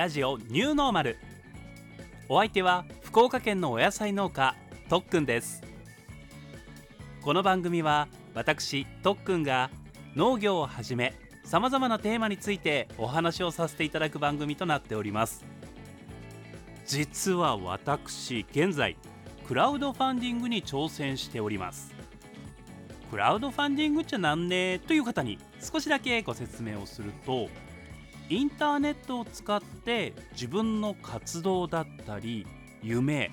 ラジオニューノーマル。お相手は福岡県のお野菜農家とっくんです。この番組は私とっくんが農業をはじめさまざまなテーマについてお話をさせていただく番組となっております。実は私現在クラウドファンディングに挑戦しております。クラウドファンディングっちゃなんねという方に少しだけご説明をするとインターネットを使って自分の活動だったり夢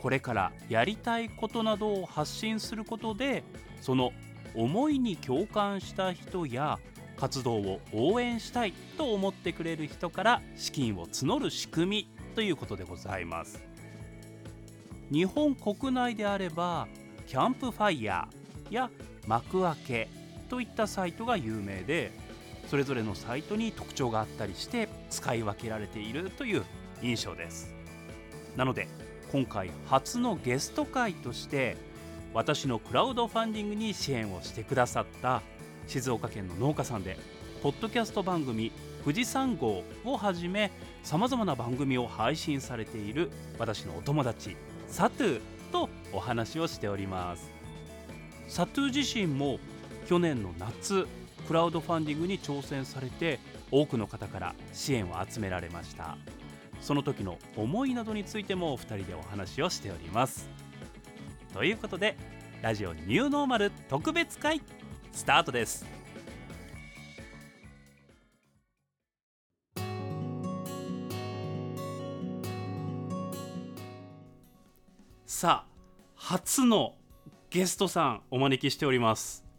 これからやりたいことなどを発信することでその思いに共感した人や活動を応援したいと思ってくれる人から資金を募る仕組みということでございます。日本国内であればキャンプファイヤーや幕開けといったサイトが有名でそれぞれのサイトに特徴があったりして使い分けられているという印象ですなので今回初のゲスト会として私のクラウドファンディングに支援をしてくださった静岡県の農家さんでポッドキャスト番組「富士山号」をはじめさまざまな番組を配信されている私のお友達サトゥーとお話をしておりますサトゥー自身も去年の夏クラウドファンディングに挑戦されて多くの方から支援を集められました。その時の思いなどについてもお二人でお話をしております。ということでラジオニューノーマル特別会スタートです。さあ初のゲストさんお招きしております。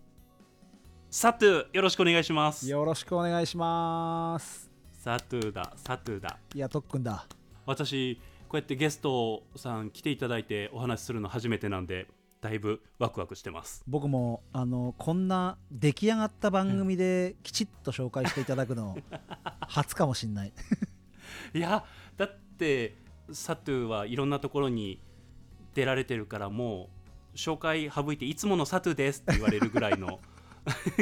サトゥよろしくお願いします。よろしくお願いします。サトゥだサトゥだ。いや特訓だ。私こうやってゲストさん来ていただいてお話しするの初めてなんでだいぶワクワクしてます。僕もあのこんな出来上がった番組できちっと紹介していただくの 初かもしんない。いやだってサトゥはいろんなところに出られてるからもう紹介省いていつものサトゥですって言われるぐらいの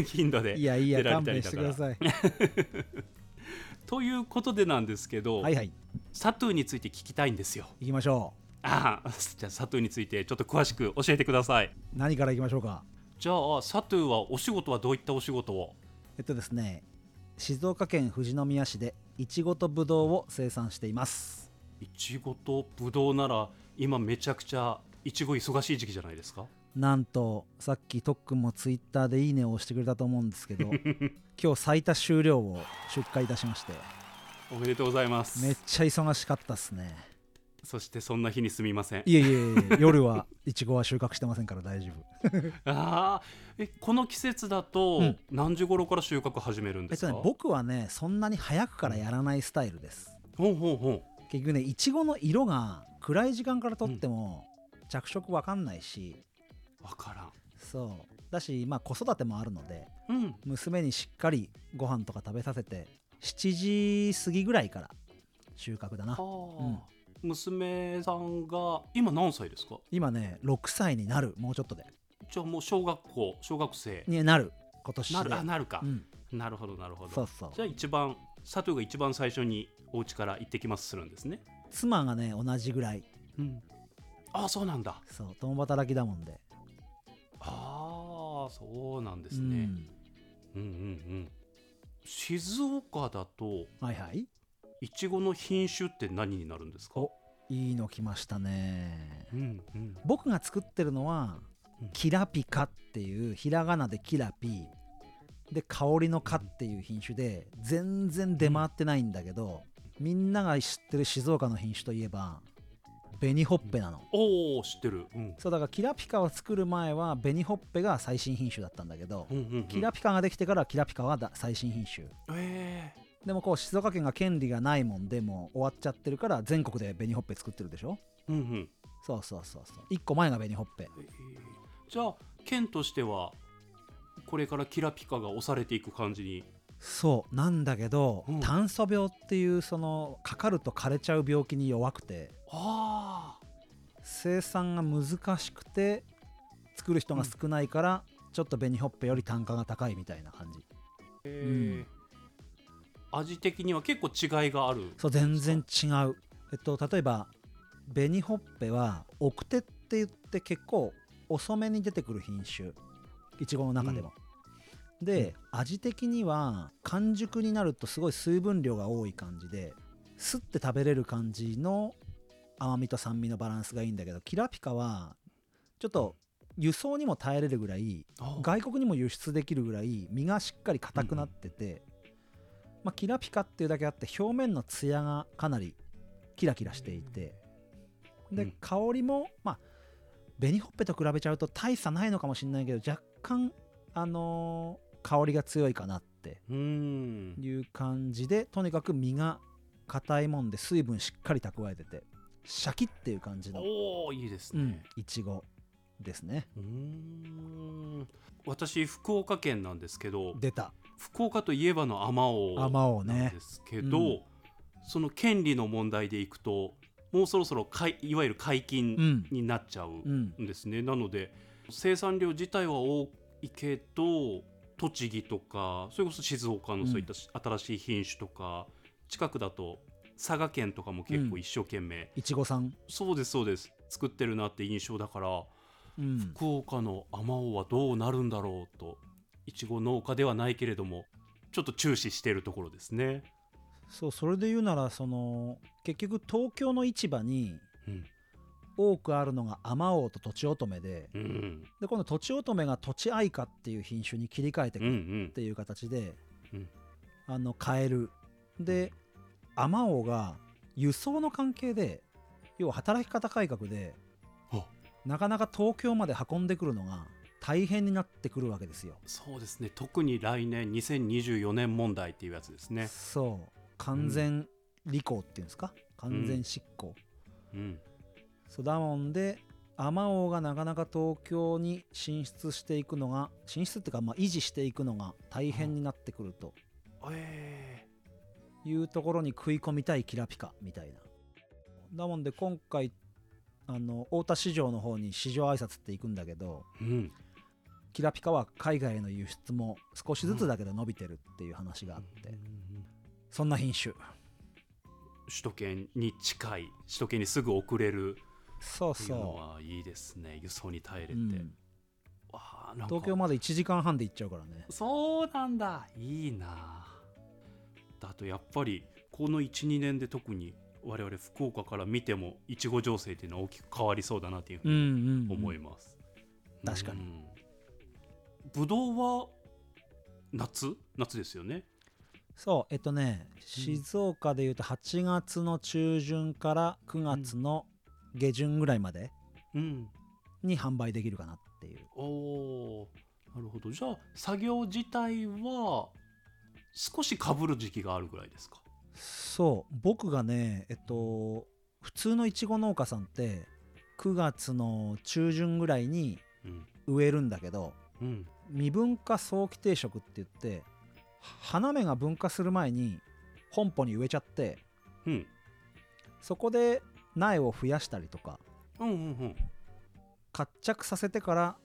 頻度でいやいや出られ勘たりだか。ら弁してください。ということでなんですけど、はいはい。サトゥについて聞きたいんですよ。行きましょああじゃあサトゥについてちょっと詳しく教えてください。何から行きましょうか？じゃあサトゥはお仕事はどういったお仕事を？えっとですね静岡県富士宮市でいちごとぶどうを生産しています。いちごとぶどうなら今めちゃくちゃいちご忙しい時期じゃないですか？なんとさっき特訓もツイッターでいいねを押してくれたと思うんですけど 今日最多終了を出荷いたしまして。おめでとうございます。めっちゃ忙しかったっすね。そしてそんな日にすみません。いえいえいえ夜はいちごは収穫してませんから大丈夫。ああえこの季節だとうん。何時頃から収穫始めるんですか、とね僕はねそんなに早くからやらないスタイルです。ほんほんほん結局ねいちごの色が暗い時間から取っても着色わかんないしわからん。そう。だしまあ子育てもあるのでうん。娘にしっかりご飯とか食べさせて7時過ぎぐらいから収穫だな。はあ、娘さんが今何歳ですか？今ね6歳になる。もうちょっとで。じゃあもう小学校小学生。になる。今年で。なる。あなるか。う、ん、なるほどなるほど。そうそう。じゃあ一番佐藤が一番最初にお家から行ってきますするんですね。妻がね同じぐらい。うん。ああそうなんだ。そう共働きだもんでああそうなんですね、うん、うん、うんうん。静岡だとはいはい。いちごの品種って何になるんですか？おいいの来ましたね。うんうん。僕が作ってるのはうん。キラピカっていうひらがなでキラピで香りの「カ」っていう品種で全然出回ってないんだけどみんなが知ってる静岡の品種といえば紅ほっぺなの。おお知ってる。うん。そうだからキラピカを作る前は紅ほっぺが最新品種だったんだけどうんうんうん。キラピカができてからキラピカはだ最新品種。えでもこう静岡県が権利がないもんでもう終わっちゃってるから全国で紅ほっぺ作ってるでしょ？えうんうん。そうそうそうそう。1個前が紅ほっぺえー。じゃあ県としてはこれからキラピカが押されていく感じにそうなんだけど、うん。炭素病っていうそのかかると枯れちゃう病気に弱くて生産が難しくて作る人が少ないから、ちょっと紅ほっぺより単価が高いみたいな感じ。え味的には結構違いがある。そう全然違う。えっと例えば紅ほっぺは奥手って言って結構遅めに出てくる品種。いちごの中でも、で、味的には完熟になるとすごい水分量が多い感じですって食べれる感じの甘みと酸味のバランスがいいんだけどキラピカはちょっと輸送にも耐えれるぐらいあ外国にも輸出できるぐらい身がしっかり硬くなってて、まあ、キラピカっていうだけあって表面のツヤがかなりキラキラしていてで、うん。香りもまあ紅ほっぺと比べちゃうと大差ないのかもしれないけど若干あのー香りが強いかなっていう感じでとにかく身が硬いもんで水分しっかり蓄えててシャキっていう感じのおおいいですね。うんいちごですね。うーん。私福岡県なんですけど出た。福岡といえばのあまおうなんねですけど、うん。その権利の問題でいくともうそろそろかいいわゆる解う禁ん。になっちゃううんんですね、なので生産量自体は多いけど栃木とかそれこそ静岡のそういったし新しい品種とか、近くだと佐賀県とかも結構一生懸命、いちごさん。そうですそうです。作ってるなって印象だからうん。福岡のあまおうはどうなるんだろうといちご農家ではないけれどもちょっと注視しているところですね。そうそれで言うならその結局東京の市場にうん多くあるのがあまおうととちおとめでうん。でこのとちおとめがとちあいかっていう品種に切り替えてくうんうるん。っていう形で、うん。あの変える。であまおうが輸送の関係で要は働き方改革であ。なかなか東京まで運んでくるのが大変になってくるわけですよ。そうですね。特に来年2024年問題っていうやつですね。そう。完全履行っていうんですか？完全執行、うんそうだもんでアマオがなかなか東京に進出していくのが進出っていうかまあ維持していくのが大変になってくると。え。いうところに食い込みたいキラピカみたいな。だもんで今回あの太田市場の方に市場挨拶って行くんだけどーうん。キラピカは海外への輸出も少しずつだけど伸びてるっていう話があって、そんな品種。首都圏に近い首都圏にすぐ送れるそうそはいいですね。輸送に耐えれう、て、うん。わあなんか。東京まで1時間半で行っちゃうからね。そうなんだ。いいな。だとやっぱりこの12年で特に我々福岡から見てもいちご情勢っていうのは大きく変わりそうだなっていうふううんにうん、うん、思います、確かに。うん。ぶどうは夏？夏ですよね。そう。えっとね静岡でいうと8月の中旬から9月の下旬ぐらいまでうん。に販売できるかなっていう。おおー。なるほど。じゃあ作業自体は少しかぶる時期があるぐらいですか？そう。僕がねえっと普通のいちご農家さんって9月の中旬ぐらいにうん。植えるんだけどうん。未分化早期定食って言って花芽が分化する前に本舗に植えちゃってうん。そこで苗を増やしたりとかうんうんうん。活着させてから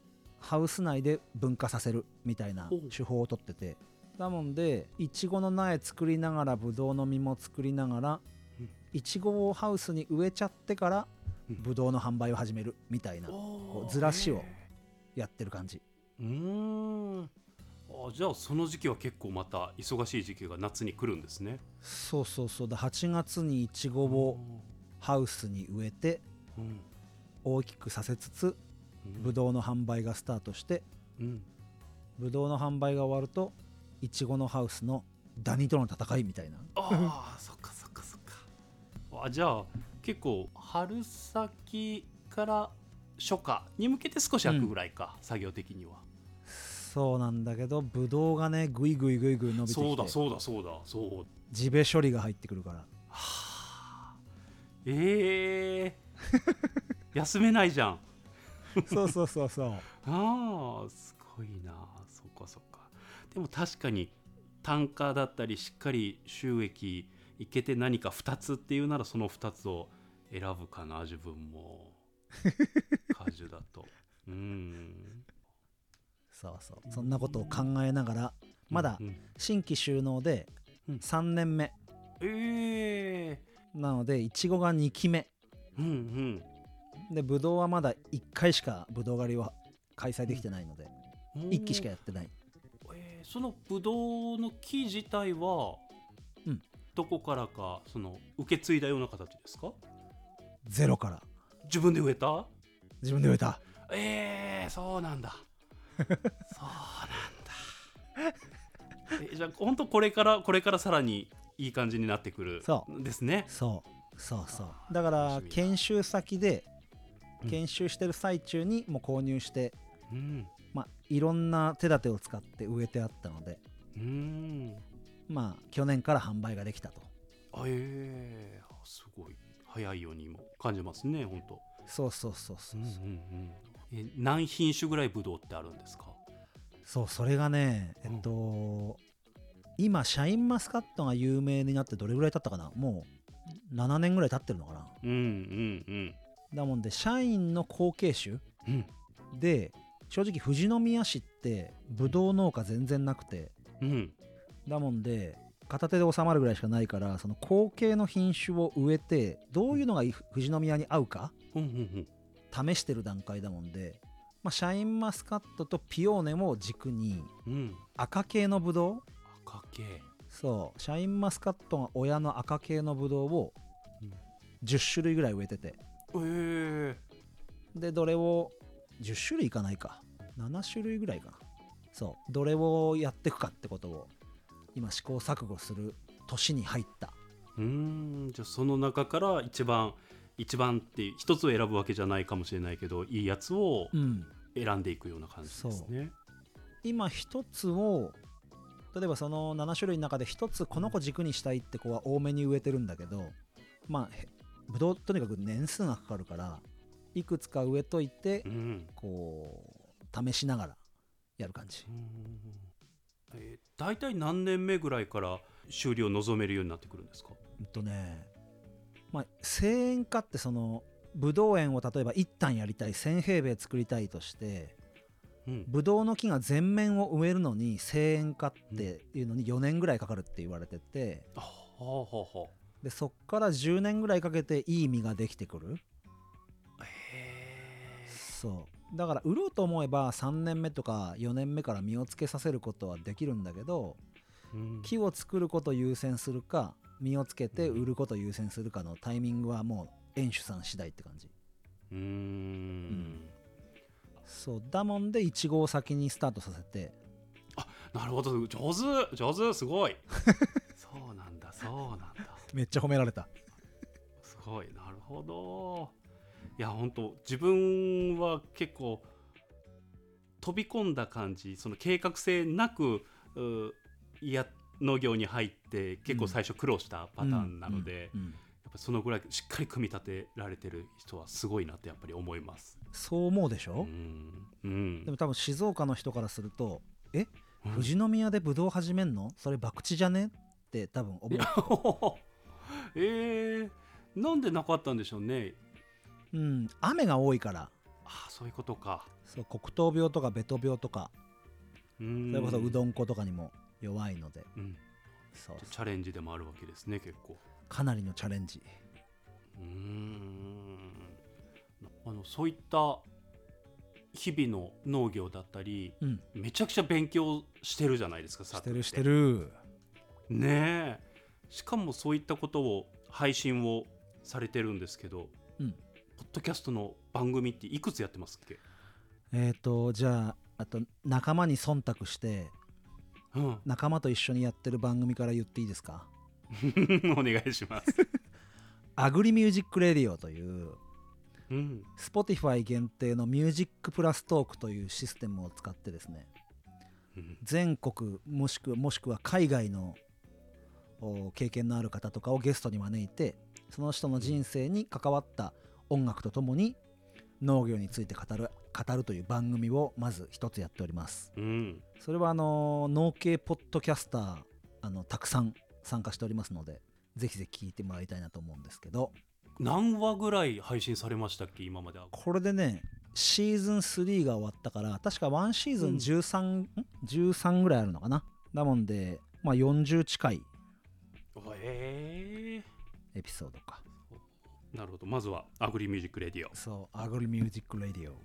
ハウス内で分化させるみたいな手法をとってて。だもんでいちごの苗作りながらぶどうの実も作りながらうん。いちごをハウスに植えちゃってからうん。ぶどうの販売を始めるみたいなおーうずらしをへやってる感じ。ーうーん。あじゃあその時期は結構また忙しい時期が夏に来るんですね。そうそうそう。だ8月にいちごをハウスに植えてうん大きくさせつつうんぶどうの販売がスタートしてうんぶどうの販売が終わるといちごのハウスのダニとの戦いみたいな。ああそっかそっかそっか。あじゃあ結構春先から初夏に向けて少し空くぐらいか、作業的には。そうなんだけどぶどうがねぐいぐいぐいぐい伸びてそうきてだそうだそうだそう。地べ処理が入ってくるから。はあええ休めないじゃん。そうそうそうそう。ああすごいな。そっかそっか。でも確かに単価だったりしっかり収益いけて何か2つっていうならその2つを選ぶかな自分も。果樹だと。うん。そうそう。そんなことを考えながらまだうん新規収納でうん3年目。ええなのでいちごが2期目。うんでぶどうはまだ1回しかぶどう狩りは開催できてないので、うん。1期しかやってない。えーそのブドウの木自体は、うん。どこからかその受け継いだような形ですか？ゼロから。自分で植えた？自分で植えた。えー、そうなんだ。そうなんだ。えじゃあ本当これからこれからさらにいい感じになってくるそですね。そう。そうそう。だか楽ら研修先でうん。研修してる最中にもう購入して、うん。まあ、いろんな手立てを使って植えてあったのでうん。まあ去年から販売ができたと。あえー、あすごい。早いようにも感じますね本当そうそうそうそうう、んうんうん。え何品種ぐらいブドウってあるんですか？そうそれがねえうん。っと、今シャインマスカットが有名になってどれぐらい経ったかな？もう7年ぐらい経ってるのかな？うんうんうん。だもんで社員の後継種うん。で正直富士宮市ってブドウ農家全然なくて。うん。だもんで片手で収まるぐらいしかないからその後継の品種を植えてどういうのがい富士宮に合うか試してる段階だもんで、まあ、シャインマスカットとピオーネを軸に赤系のブドウ赤系。そう。シャインマスカットが親の赤系のブドウをうん。10種類ぐらい植えてて。え。ー、でどれを10種類いかないか。7種類ぐらいかな。そう。どれをやっていくかってことを今試行錯誤する年に入った。うーん。じゃあその中から一番一番って一つを選ぶわけじゃないかもしれないけどいいやつをうん。選んでいくような感じですね。今一つを例えばその7種類の中で一つこの子軸にしたいって子は多めに植えてるんだけどまあへぶどうとにかく年数がかかるからいくつか植えといてうん。こう試しながらやる感じ。うん。えー大体何年目ぐらいから修理を望めるようになってくるんですか？うんとねまあ1000円化ってそのぶどう園を例えば1単やりたい1000平米作りたいとしてうん。ぶどうの木が全面を植えるのに1000円化っていうのに4年ぐらいかかるって言われててでそっから10年ぐらいかけていい実ができてくる。あへそう。だから売ろうと思えば3年目とか4年目から実をつけさせることはできるんだけどーうん。木を作ることを優先するか実をつけて売ることを優先するかのタイミングはもう園主さん次第って感じ。うーんそうだもんでイチゴを先にスタートさせて。なるほど。上手。上手。すごい。そうなんだ。そうなんだ。めっちゃ褒められた。すごい。なるほど。いや本当自分は結構飛び込んだ感じ。その計画性なくういや農業に入って結構最初苦労したパターンなので、うんうんうんぱそのぐらいしっかり組み立てられてる人はすごいなってやっぱり思います。そう思うでしょ、うん。うん。でも多分静岡の人からするとえ？うん。富士宮でブドウ始めんの？それ博打じゃね？って多分思いうや えー、なんでなかったんでしょうね。うん。雨が多いから。あそういうことか。そう黒糖病とかベト病とか。うん。それこそうどん粉とかにも弱いので。うん。そう。チャレンジでもあるわけですね結構かなりのチャレンジ。うーん。あのそういった日々の農業だったりうん。めちゃくちゃ勉強してるじゃないですかしてるしてる。るねえ。しかもそういったことを配信をされてるんですけど、うん。ポッドキャストの番組っていくつやってますっけ？えっ、とじゃああと仲間に忖度してうん。仲間と一緒にやってる番組から言っていいですか？お願いします、アグリミュージックレディオといううん、Spotify 限定の Music Plus Talk というシステムを使ってですねうん。全国もしくもしくは海外のお経験のある方とかをゲストに招いてその人の人生に関わった音楽とともに農業について語る語るという番組をまず一つやっております。うん。それはあの農系ポッドキャスターあのたくさん参加しておりますのでぜひぜひ聞いてもらいたいなと思うんですけど。何話ぐらい配信されましたっけ今までこれでねシーズン3が終わったから確か1シーズン13、ん。13ぐらいあるのかな？だもんでまあ40近いえ。エピソードか。ー、なるほど。まずはアグリミュージックレディオそうアグリミュージック・レディオ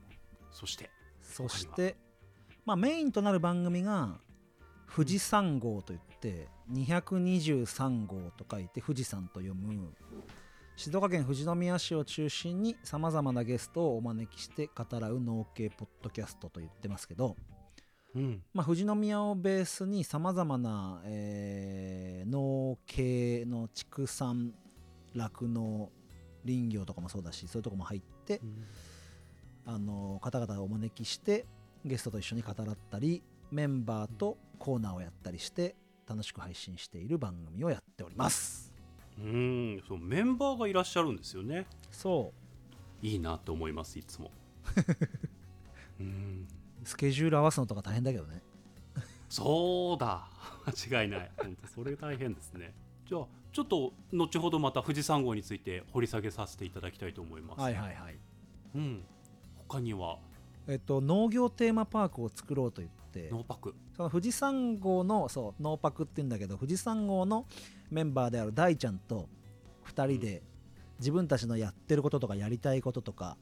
そしてそしてまあメインとなる番組が富士山号といって223号と書いて富士山と読む。静岡県富士宮市を中心にさまざまなゲストをお招きして語らう農系ポッドキャストと言ってますけど、うん。まあ、富士宮をベースにさまざまな、えー農系の畜産酪農林業とかもそうだしそういうとこも入ってあの方々をお招きしてゲストと一緒に語らったりメンバーとコーナーをやったりして楽しく配信している番組をやっております。うんそうメンバーがいらっしゃるんですよね。そう。いいなと思いますいつも。うん。スケジュール合わすのとか大変だけどね。そうだ。間違いない。本当それ大変ですね。じゃあちょっと後ほどまた富士山号について掘り下げさせていただきたいと思います、はいはいはい。うん。他には？えっと農業テーマパークを作ろうと言って。ノーパク。その富士山号のそうノーパクって言うんだけど富士山号のメンバーである大ちゃんと2人で自分たちのやってることとかやりたいこととか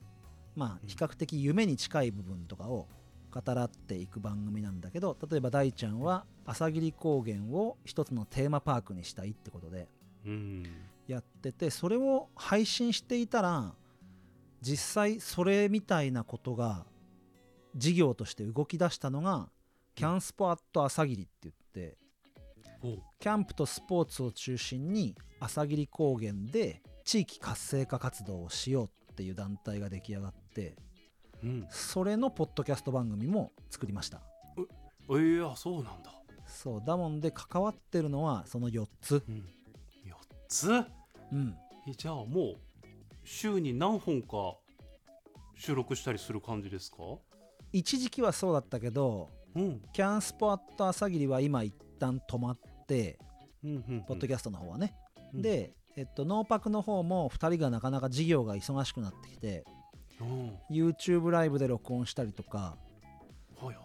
まあうん。比較的夢に近い部分とかを語らっていく番組なんだけど例えば大ちゃんは朝霧高原を一つのテーマパークにしたいってことでうん。やっててそれを配信していたら実際それみたいなことが事業として動き出したのがキャンスポアット朝霧って言ってキャンプとスポーツを中心に朝霧高原で地域活性化活動をしようっていう団体が出来上がってうん。それのポッドキャスト番組も作りました。えー、あそうなんだ、そうだもんで関わってるのはその4つ。うん、4つ？うん。えじゃあもう週に何本か収録したりする感じですか？一時期はそうだったけどうん。キャンスポアット朝霧は今一旦止まってうんうんうん。ポッドキャストの方はね、うん。で、えっと、ノーパクの方も2人がなかなか事業が忙しくなってきてうん。YouTube ライブで録音したりとかはいはい。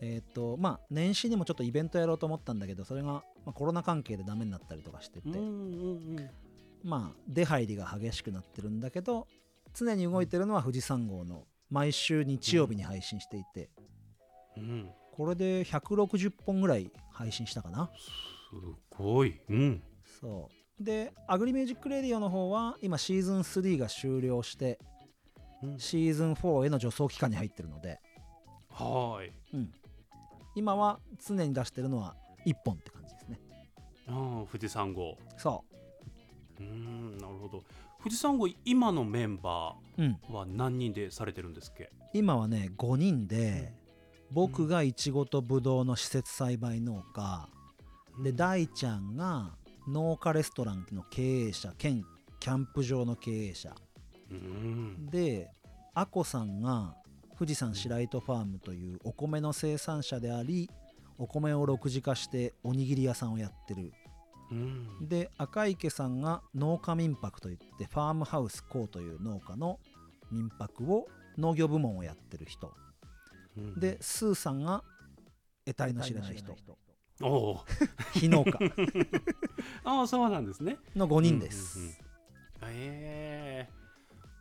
えっとまあ年始にもちょっとイベントやろうと思ったんだけどそれが、まあ、コロナ関係でダメになったりとかしてて、うんうんうん。まあ出入りが激しくなってるんだけど常に動いてるのは富士山号の毎週日曜日に配信していて。うんこれで160本ぐらい配信したかな。すごい。うん。そう。でアグリミュージックレディオの方は今シーズン3が終了してうん。シーズン4への助走期間に入ってるので、はーい。うん、今は常に出してるのは1本って感じですね。あ富士山号。そう。うんなるほど。富士山号今のメンバう、うん、ーは何人でされてるんですっけ？今はね5人で僕がいちごとぶどうの施設栽培農家。で大ちゃんが農家レストランの経営者兼キャンプ場の経営者。うん。であこさんが富士山白糸ファームというお米の生産者でありお米を6次化しておにぎり屋さんをやってる。うん。で赤池さんが農家民泊といってファームハウスコーという農家の民泊を農業部門をやってる人うん。でスーさんが得体の知れない人。おお非農家。ああそうなんですね。の5人です、うんうんうん。ええ。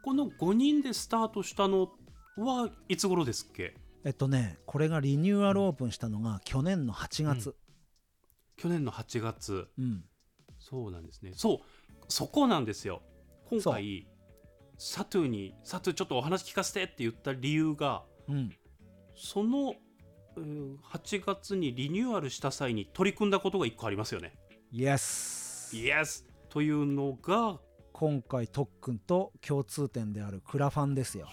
この5人でスタートしたのはいつ頃ですっけ？えっとねこれがリニューアルオープンしたのが去年の8月。去年の8月。うん、そうなんですね。そうそこなんですよ。今回サトゥーにサトゥーちょっとお話聞かせてって言った理由がうん、そのうん8月にリニューアルした際に取り組んだことが1個ありますよね。イエスイエスというのが今回特訓と共通点であるクラファンですよ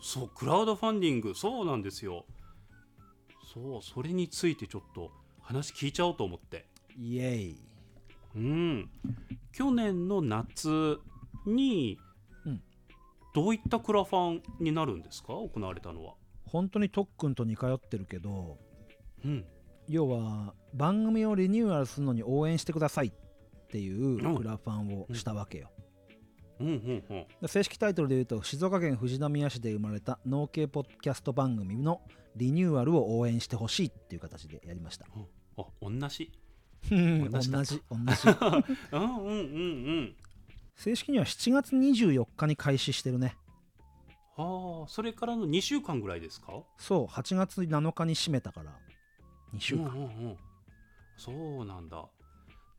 そうクラウドファンディングそうなんですよ。そうそれについてちょっと話聞いちゃおうと思って。イエイうん、去年の夏に、うんどういったクラファンになるんですか？行われたのは。本当に特訓と似通ってるけどうん、要は番組をリニューアルするのに応援してくださいっていううん。クラファンをしたわけよ、うん。うん。うん。で正式タイトルで言うと静岡県富士宮市で生まれた農系ポッドキャスト番組のリニューアルを応援してほしいっていう形でやりました。あ同じ。同じ同じ。うん。うん。うん。うん。正式には7月24日に開始してるねはあそれからの2週間ぐらいですか？そう8月7日に閉めたから2週間。うんうんうん、そうなんだ。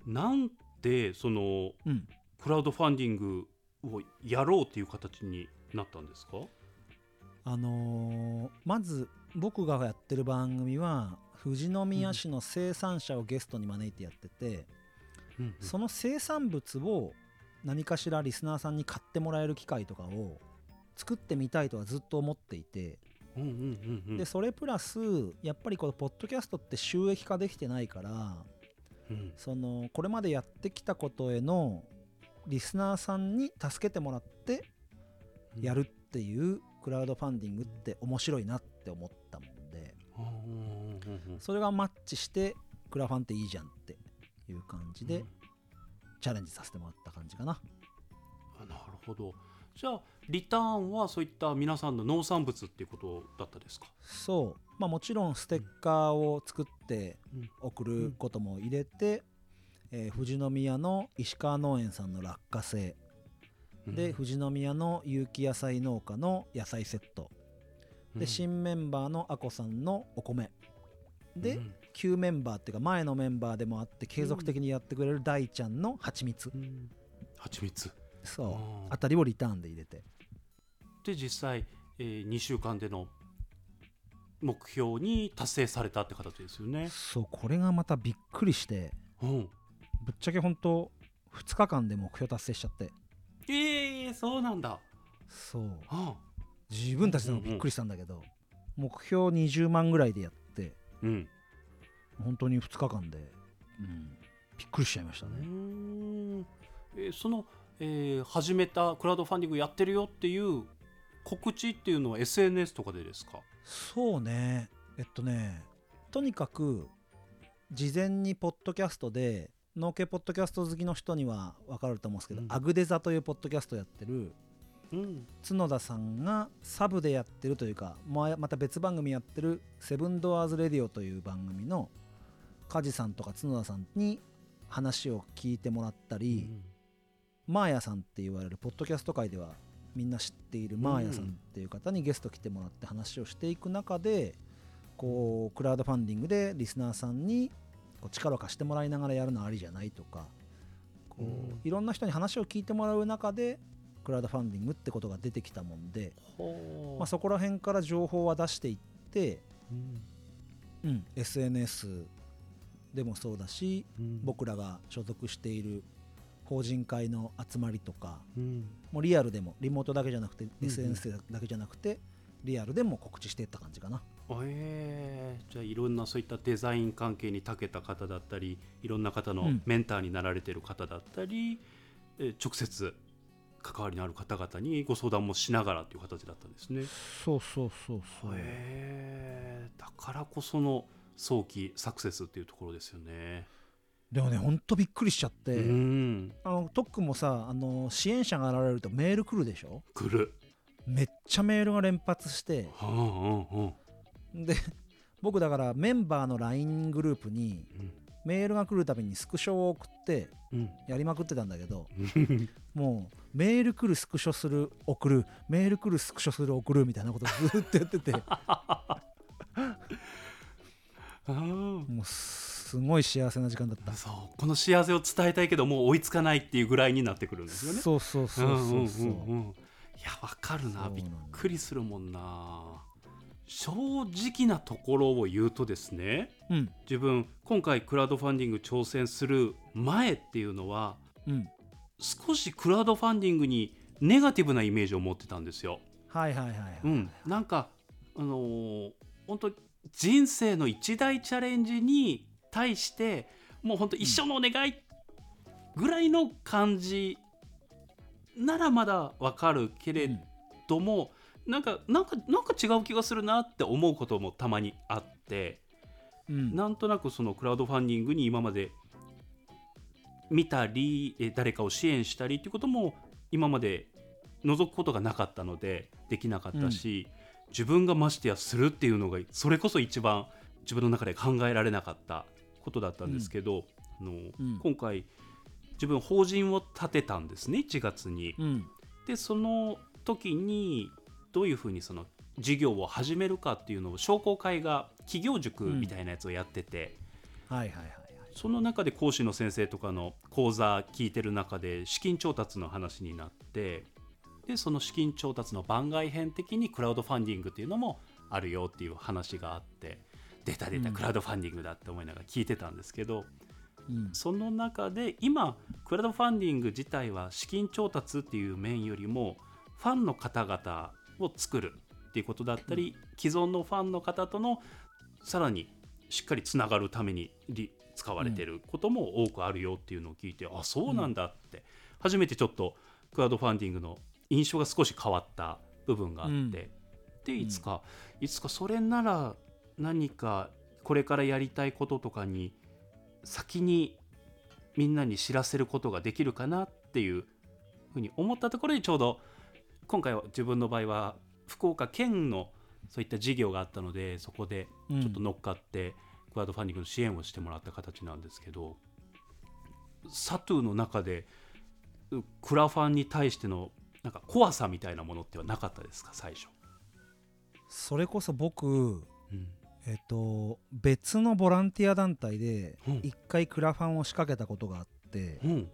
なんでそのうん。クラウドファンディングをやろうっていう形になったんですか？あのーまず僕がやってる番組は富士宮市の生産者をゲストに招いてやってて、うん。その生産物を何かしらリスナーさんに買ってもらえる機会とかを作ってみたいとはずっと思っていて、うんうんうんうん。でそれプラスやっぱりこのポッドキャストって収益化できてないからうん。そのこれまでやってきたことへのリスナーさんに助けてもらってやるっていうクラウドファンディングって面白いなって思ったもんで。うんそれがマッチしてクラファンっていいじゃんっていう感じでチャレンジさせてもらった感じかな。あなるほどじゃあリターンはそういった皆さんの農産物っていうことだったですか？そう。まあもちろんステッカーを作ってうん送ることも入れて、えー富士宮の石川農園さんの落花生。で、富士宮の有機野菜農家の野菜セット。で、新メンバーのあこさんのお米。で、うん。旧メンバーっていうか前のメンバーでもあって継続的にやってくれる大ちゃんの蜂蜜、うん。蜂蜜そう。あたりをリターンで入れて。で実際、えー、2週間での目標に達成されたって形ですよね。そうこれがまたびっくりして。うん、ぶっちゃけ本当2日間で目標達成しちゃって。ええそうなんだ。そう。あ自分たちでもびっくりしたんだけど、目標20万ぐらいでやってうん。本当に2日間で、うん、びっくりしちゃいましたうね、ん。えーその、えー始めたクラウドファンディングやってるよっていう告知っていうのは SNS とかでですか？そうね。えっとねとにかく事前にポッドキャストで農系ポッドキャスト好きの人には分かると思うんですけど、うん。アグデザというポッドキャストやってるうん。角田さんがサブでやってるというかまた別番組やってる「セブンドアーズ・レディオ」という番組の梶さんとか角田さんに話を聞いてもらったり、マーヤさんって言われるポッドキャスト界ではみんな知っているマーヤさんっていう方にゲスト来てもらって話をしていく中でこうクラウドファンディングでリスナーさんにこう力を貸してもらいながらやるのありじゃないとかこううん。いろんな人に話を聞いてもらう中でクラウドファンディングってことが出てきたもんで、まあ、そこら辺から情報は出していって、うん。うん、SNS でもそうだしうん。僕らが所属している法人会の集まりとかうん。もうリアルでもリモートだけじゃなくてん SNS だけじゃなくてリアルでも告知していった感じかな。えー。じゃあいろんなそういったデザイン関係に長けた方だったりいろんな方のうん。メンターになられてる方だったり、えー直接関わりのある方々にご相談もしながらという形だったんですね。そうそうそうそう。へー。だからこその早期サクセスっていうところですよね。でもねほんとびっくりしちゃって、うん。あの特区もさあの支援者が現れるとメール来るでしょ？来る。めっちゃメールが連発して。はあうんうんで僕だからメンバーの LINE グループにうん。メールが来るたびにスクショを送ってうん。やりまくってたんだけどもうメール来るスクショする送るメール来るスクショする送るみたいなことずっとやってて。もうすごい幸せな時間だった。そうこの幸せを伝えたいけどもう追いつかないっていうぐらいになってくるんですよね。そうそうそうそうそう,、んんんうん。いやわかるな。びっくりするもんな。正直なところを言うとですねうん。自分今回クラウドファンディング挑戦する前っていうのはうん。少しクラウドファンディングにネガティブなイメージを持ってたんですよ。はいはいはいはい、うん、なんかあのー本当人生の一大チャレンジに対してもう本当一生のお願いぐらいの感じならまだわかるけれども、なんかなんかなんか違う気がするなって思うこともたまにあってうん。なんとなくそのクラウドファンディングに今まで見たりえ誰かを支援したりっていうことも今まで覗くことがなかったのでできなかったし、自分がましてやするっていうのがそれこそ一番自分の中で考えられなかったことだったんですけど、の、うん。今回自分法人を立てたんですね1月に。うん。でその時にどういうふうにその事業を始めるかっていうのを商工会が企業塾みたいなやつをやってて、はいはいはいはい。その中で講師の先生とかの講座聞いてる中で資金調達の話になってでその資金調達の番外編的にクラウドファンディングっていうのもあるよっていう話があって出た出たうん。クラウドファンディングだって思いながら聞いてたんですけど、うん。その中で今クラウドファンディング自体は資金調達っていう面よりもファンの方々を作るっていうことだったり、既存のファンの方とのさらにしっかりつながるためにり使われてることも多くあるよっていうのを聞いて、あそうなんだって。初めてちょっとクラウドファンディングの印象が少し変わった部分があって、うん。でいつか、いつかそれなら何かこれからやりたいこととかに先にみんなに知らせることができるかなっていうふうに思ったところでちょうど今回は自分の場合は福岡県のそういった事業があったのでそこでうんちょっと乗っかってクラウドファンディングの支援をしてもらった形なんですけどサトゥーの中でうクラファンに対してのなんか怖さみたいなものってはなかったですか最初。それこそ僕うんえっと別のボランティア団体でうん。一回クラファンを仕掛けたことがあってうん。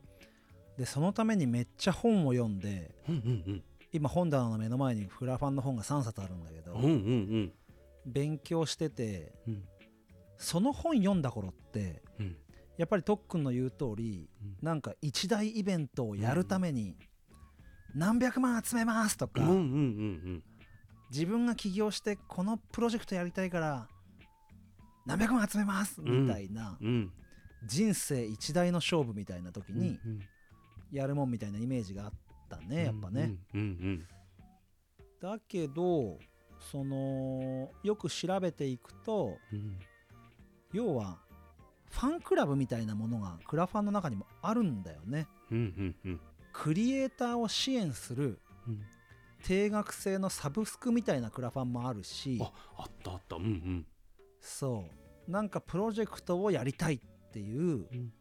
でそのためにめっちゃ本を読んでうんうん今本棚の目の前にクラファンの本が3冊あるんだけどうんうんうん。勉強しててうん。その本読んだ頃ってうん。やっぱり特訓の言う通りうん。なんか一大イベントをやるために何百万集めますとかうんうんうん。自分が起業してこのプロジェクトやりたいから何百万集めますみたいな人生一大の勝負みたいな時にうんやるもんみたいなイメージがあったねやっぱね。だけどそのよく調べていくとうん。要はファンクラブみたいなものがクラファンの中にもあるんだよね。クリエイターを支援するうん。定額制のサブスクみたいなクラファンもあるし。ああったあった。うんうんそう。なんかプロジェクトをやりたいっていううん。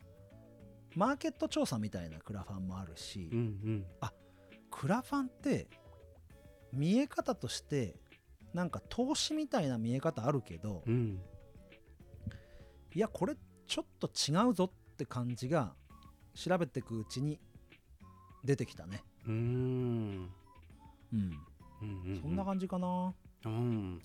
マーケット調査みたいなクラファンもあるし、うんうん。クラファンって見え方としてなんか投資みたいな見え方あるけどうん。いやこれちょっと違うぞって感じが調べていくうちに出てきたね。うーん。うんうんうん。そんな感じかな。うん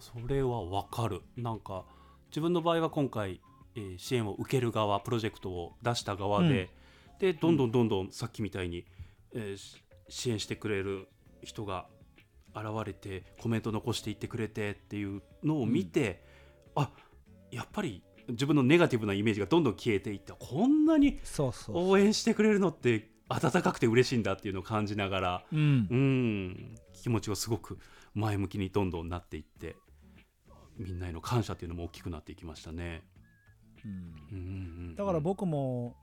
それはわかる。なんか自分の場合は今回、えー支援を受ける側プロジェクトを出した側で、でどんどんどんどんさっきみたいに、えーし支援してくれる人が現れてコメント残していってくれてっていうのを見て、あやっぱり自分のネガティブなイメージがどんどん消えていってこんなに応援してくれるのって温かくて嬉しいんだっていうのを感じながらうん。うん。気持ちがすごく前向きにどんどんなっていってみんなへの感謝っていうのも大きくなっていきましたね。だから僕も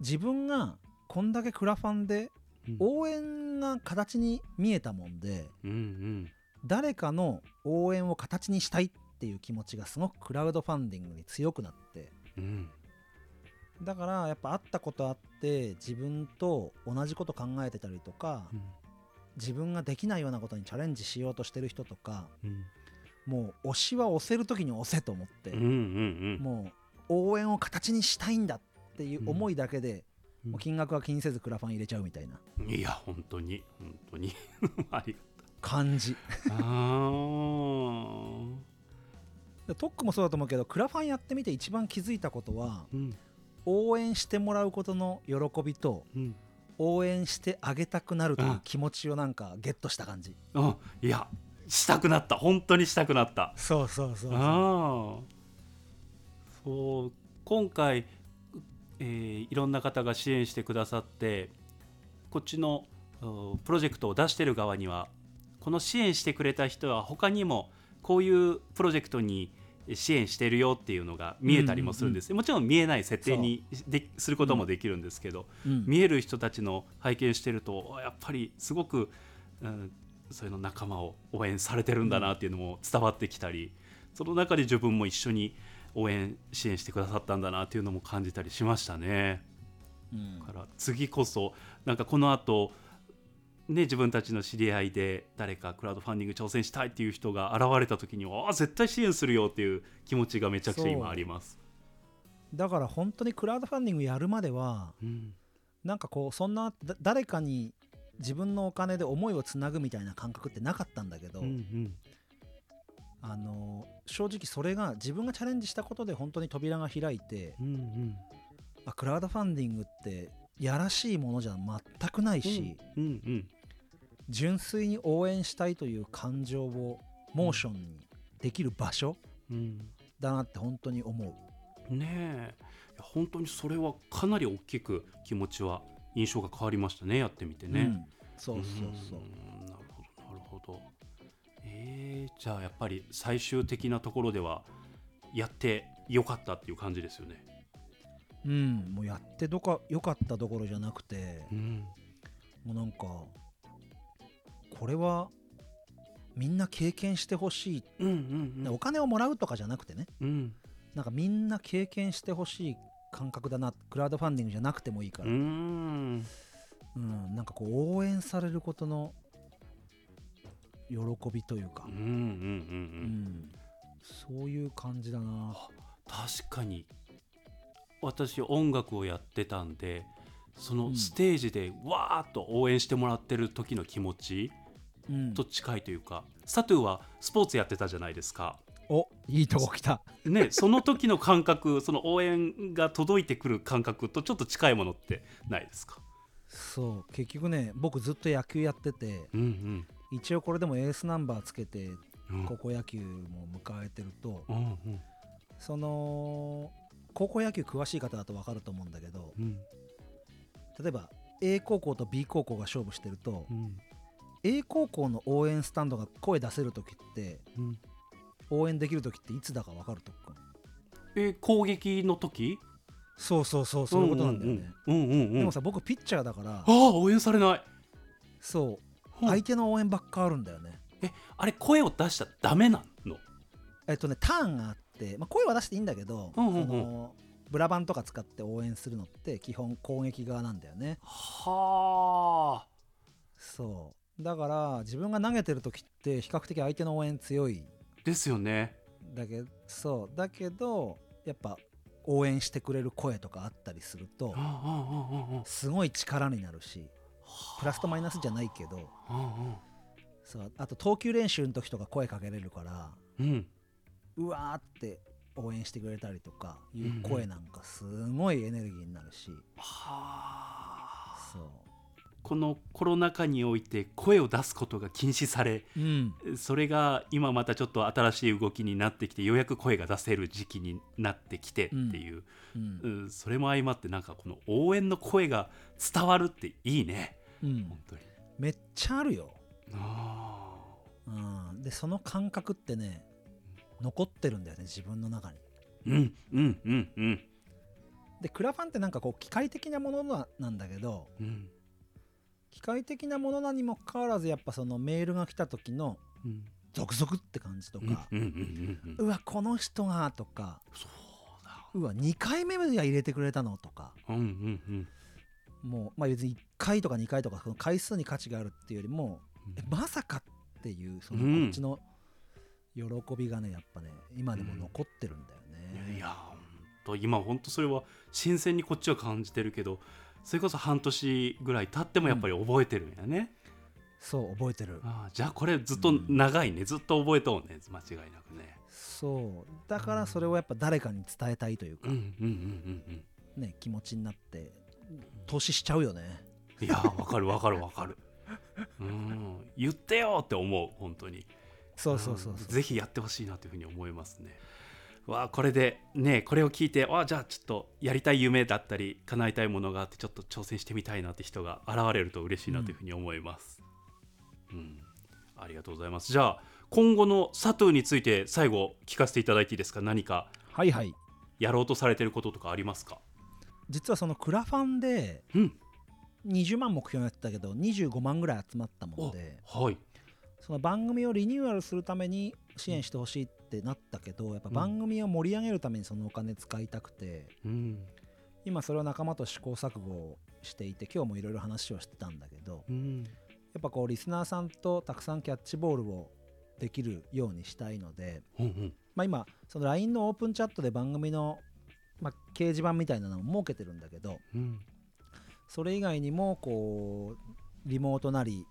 自分がこんだけクラファンでうん。応援が形に見えたもんでうんうん。誰かの応援を形にしたいっていう気持ちがすごくクラウドファンディングに強くなってうん。だからやっぱ会ったことあって自分と同じこと考えてたりとかうん。自分ができないようなことにチャレンジしようとしてる人とかうんもう推しは押せる時に押せと思って、うんうんもう応援を形にしたいんだっていう思いだけで、うん。もう金額は気にせずクラファン入れちゃうみたいな。うんいや本当に。本当に。あり感じがとうあでトックもそうだと思うけどクラファンやってみて一番気づいたことはーうん。応援してもらうことの喜びとうん。応援してあげたくなるといううん気持ちをなんかゲットした感じ。あいやしたくなった。本当にしたくなった。そうそうそうそう。今回、えーいろんな方が支援してくださってこっちのうプロジェクトを出してる側にはこの支援してくれた人は他にもこういうプロジェクトに支援してるよっていうのが見えたりもするんです。ね、もちろん見えない設定にですることもできるんですけど、うん。見える人たちの拝見してるとやっぱりすごく、うん、そういうの仲間を応援されてるんだなっていうのも伝わってきたりその中で自分も一緒に応援支援してくださったんだなっていうのも感じたりしましたね。うんだから次こそなんかこの後ね自分たちの知り合いで誰かクラウドファンディング挑戦したいっていう人が現れた時にはあ絶対支援するよっていう気持ちがめちゃくちゃ今あります。だから本当にクラウドファンディングやるまではうんなんかこうそんなだ誰かに自分のお金で思いをつなぐみたいな感覚ってなかったんだけど、うんうん。あの正直それが自分がチャレンジしたことで本当に扉が開いてうんうん。あクラウドファンディングってやらしいものじゃ全くないし、うんうん純粋に応援したいという感情をモーションにできる場所うん。だなって本当に思う。ねえ。本当にそれはかなり大きく気持ちは印象が変わりましたねやってみてね。うんそうそうそう。んなるほどなるほど。えー、じゃあやっぱり最終的なところではやってよかったっていう感じですよね。うん、もうやってどかよかったどころじゃなくて、うんもうなんかこれはみんな経験してほしい、うんうんお金をもらうとかじゃなくてねうんなんかみんな経験してほしい感覚だな。クラウドファンディングじゃなくてもいいから、うん。うんうんなんかこう応援されることの喜びというか。うんうん、うんううん。んそういう感じだな。確かに。私音楽をやってたんでそのうんステージでわーっと応援してもらってる時の気持ちうん。と近いというか、サトゥーはスポーツやってたじゃないですか。おいいとこ来た。ね、その時の感覚その応援が届いてくる感覚とちょっと近いものってないですか？そう結局ね僕ずっと野球やっててうん一応これでもエースナンバーつけてうん。うん高校野球も迎えてると、うんうん。その高校野球詳しい方だと分かると思うんだけどうん。例えば A 高校と B 高校が勝負してるとうん。A 高校の応援スタンドが声出せる時ってうん応援できる時っていつだか分かるとっくんえ攻撃の時？そうそうそうそういうことなんだよね、うんうん。でもさ僕ピッチャーだから。ああ応援されない。そう。うん。相手の応援ばっかあるんだよね。えあれ声を出しちゃダメなの？えっとねターンがあって、まあ、声は出していいんだけど、うんうんうん。そのブラバンとか使って応援するのって基本攻撃側なんだよね。はあ。そう。だから自分が投げてる時って比較的相手の応援強いですよね。だけそう。だけどやっぱ応援してくれる声とかあったりするとすごい力になるしプラスとマイナスじゃないけどうんそうあと投球練習の時とか声かけれるからうわーって応援してくれたりとかいう声なんかすごいエネルギーになるし、はあ。そうこのコロナ禍において声を出すことが禁止されうん。それが今またちょっと新しい動きになってきてようやく声が出せる時期になってきてっていう、うん。うん。それも相まってなんかこの応援の声が伝わるっていいね。うん。本当に。めっちゃあるよ、あうん、でその感覚ってね残ってるんだよね自分の中に。ーうん。うん。うん。うん。でクラファンってなんかこう機械的なものななんだけどうん機械的なものなにもかかわらずやっぱそのメールが来た時のうん。ゾクゾクって感じとか、うんうんうんうんうわこの人がとかそうだ。うわ2回目で入れてくれたのとかうんうんうん。もう、まあ、別に1回とか2回とかその回数に価値があるっていうよりもえまさかっていうそのうんこっちの喜びがねやっぱね今でも残ってるんだよね、いや本当今本当それは新鮮にこっちは感じてるけどそれこそ半年ぐらい経ってもやっぱり覚えてるんやね、そう覚えてる。ああじゃあこれずっと長いね、ずっと覚えとうね。間違いなくね。そう。だからそれをやっぱ誰かに伝えたいというか、うんうんうんうんうん。ね気持ちになって投資しちゃうよね。いやわかるわかるわかる。うん。言ってよって思う本当に。そうそうそうそうん。ぜひやってほしいなというふうに思いますねわあこれでねこれを聞いてあじゃあちょっとやりたい夢だったり叶えたいものがあってちょっと挑戦してみたいなって人が現れると嬉しいなというふうに思います、うん。ありがとうございます。じゃあ今後の佐藤について最後聞かせていただいていいですか？何かはいはい。やろうとされてることとかありますか？実はそのクラファンでうん。20万目標やってたけど25万ぐらい集まったもおんではい。その番組をリニューアルするために支援してほしいってなったけどやっぱ番組を盛り上げるためにそのお金使いたくて、うん。今それを仲間と試行錯誤をしていて今日もいろいろ話をしてたんだけどうん。やっぱこうリスナーさんとたくさんキャッチボールをできるようにしたいので、うんうん。まあ、今その LINE のオープンチャットで番組の、まあ、掲示板みたいなのを設けてるんだけどうん。それ以外にもこうリモートなり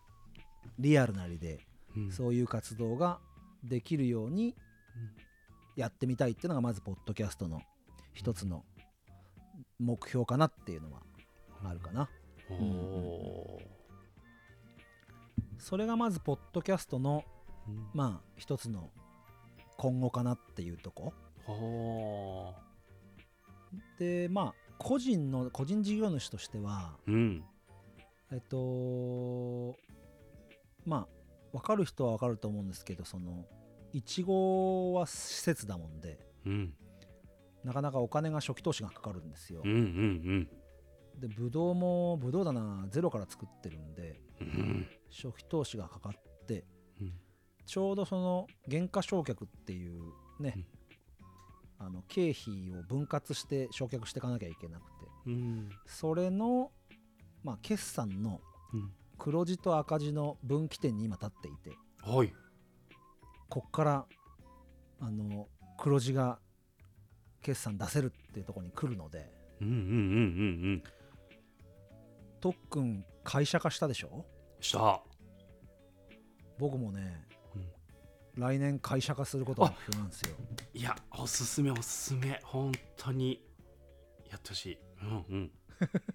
リアルなりでうん。そういう活動ができるようにやってみたいっていうのがまずポッドキャストの一つの目標かなっていうのはあるかな。それがまずポッドキャストのーうん。まあ一つの今後かなっていうとこ。おでまあ個人の個人事業主としてはえっとまあ分かる人は分かると思うんですけどそのいちごは施設だもんでうん。なかなかお金が初期投資がかかるんですよ。うんうんでブドウもブドウ棚ゼロから作ってるんでうん。うん初期投資がかかってうん。ちょうどその減価償却っていうね、あの経費を分割して償却していかなきゃいけなくて。うん。それの、まあ、決算のうん。黒字と赤字の分岐点に今立っていて。はいこっからあの黒字が決算出せるっていうところに来るのでうんうんうんうんうん。特訓会社化したでしょ？した。僕もね、うん。来年会社化することが目標なんですよ。いやおすすめおすすめ。本当に。やってほしい。うんうん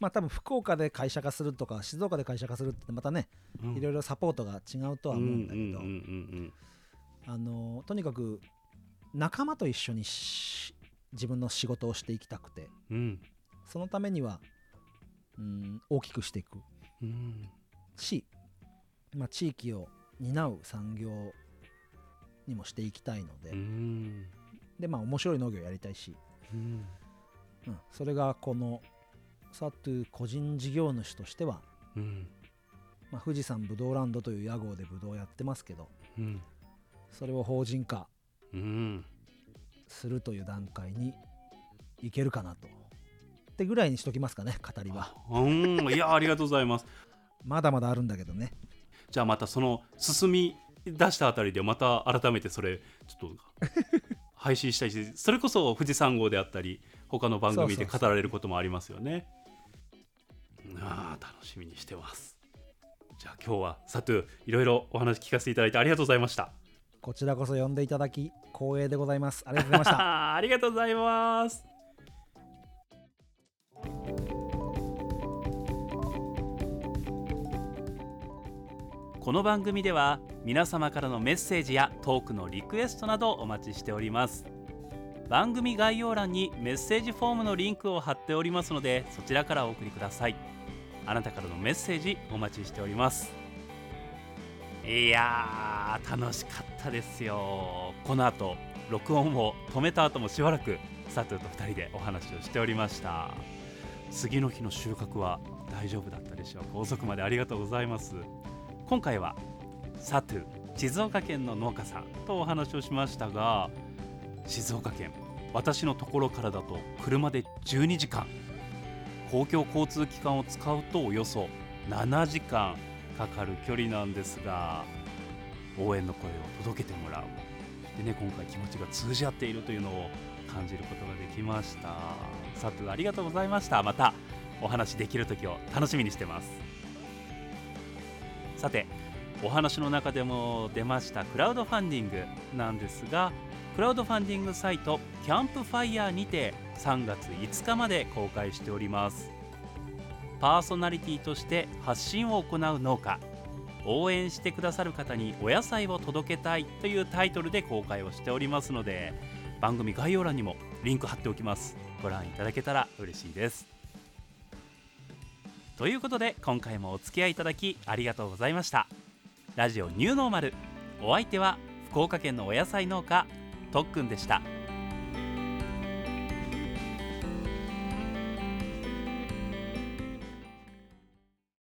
まあ多分福岡で会社化するとか静岡で会社化するってまたねうん。いろいろサポートが違うとは思うんだけど、あのとにかく仲間と一緒にし自分の仕事をしていきたくてうんうん。そのためにはうん大きくしていく。うん。し、まあ、地域を担う産業にもしていきたいので、うん。でまあ面白い農業やりたいし、うん。うん、それがこのサトゥ個人事業主としては、うん。まあ、富士山ぶどうランドという屋号でぶどうやってますけどうん。それを法人化うん。するという段階にいけるかなと。ってぐらいにしときますかね語りは。うん。いやありがとうございます。まだまだあるんだけどね。じゃあまたその進み出したあたりでまた改めてそれちょっと配信したいしそれこそ富士山号であったり他の番組で語られることもありますよね。ああ楽しみにしてます。じゃあ今日はサトゥいろいろお話聞かせていただいてありがとうございました。こちらこそ呼んでいただき光栄でございます。ありがとうございました。ありがとうございます。この番組では皆様からのメッセージやトークのリクエストなどお待ちしております。番組概要欄にメッセージフォームのリンクを貼っておりますのでそちらからお送りくださいあなたからのメッセージお待ちしております。いやー楽しかったですよ。この後録音を止めた後もしばらくサトゥと2人でお話をしておりました。次の日の収穫は大丈夫だったでしょう。か遅くまでありがとうございます。今回はサトゥ静岡県の農家さんとお話をしましたが静岡県私のところからだと車で12時間。公共交通機関を使うとおよそ7時間かかる距離なんですが応援の声を届けてもらう。でね今回気持ちが通じ合っているというのを感じることができました。サトゥありがとうございました。またお話できる時を楽しみにしてます。さてお話の中でも出ましたクラウドファンディングなんですがクラウドファンディングサイトキャンプファイヤーにて3月5日まで公開しております。パーソナリティとして発信を行う農家。応援してくださる方にお野菜を届けたいというタイトルで公開をしておりますので番組概要欄にもリンク貼っておきます。ご覧いただけたら嬉しいです。ということで今回もお付き合いいただきありがとうございました。ラジオニューノーマル。お相手は福岡県のお野菜農家とっくんでした。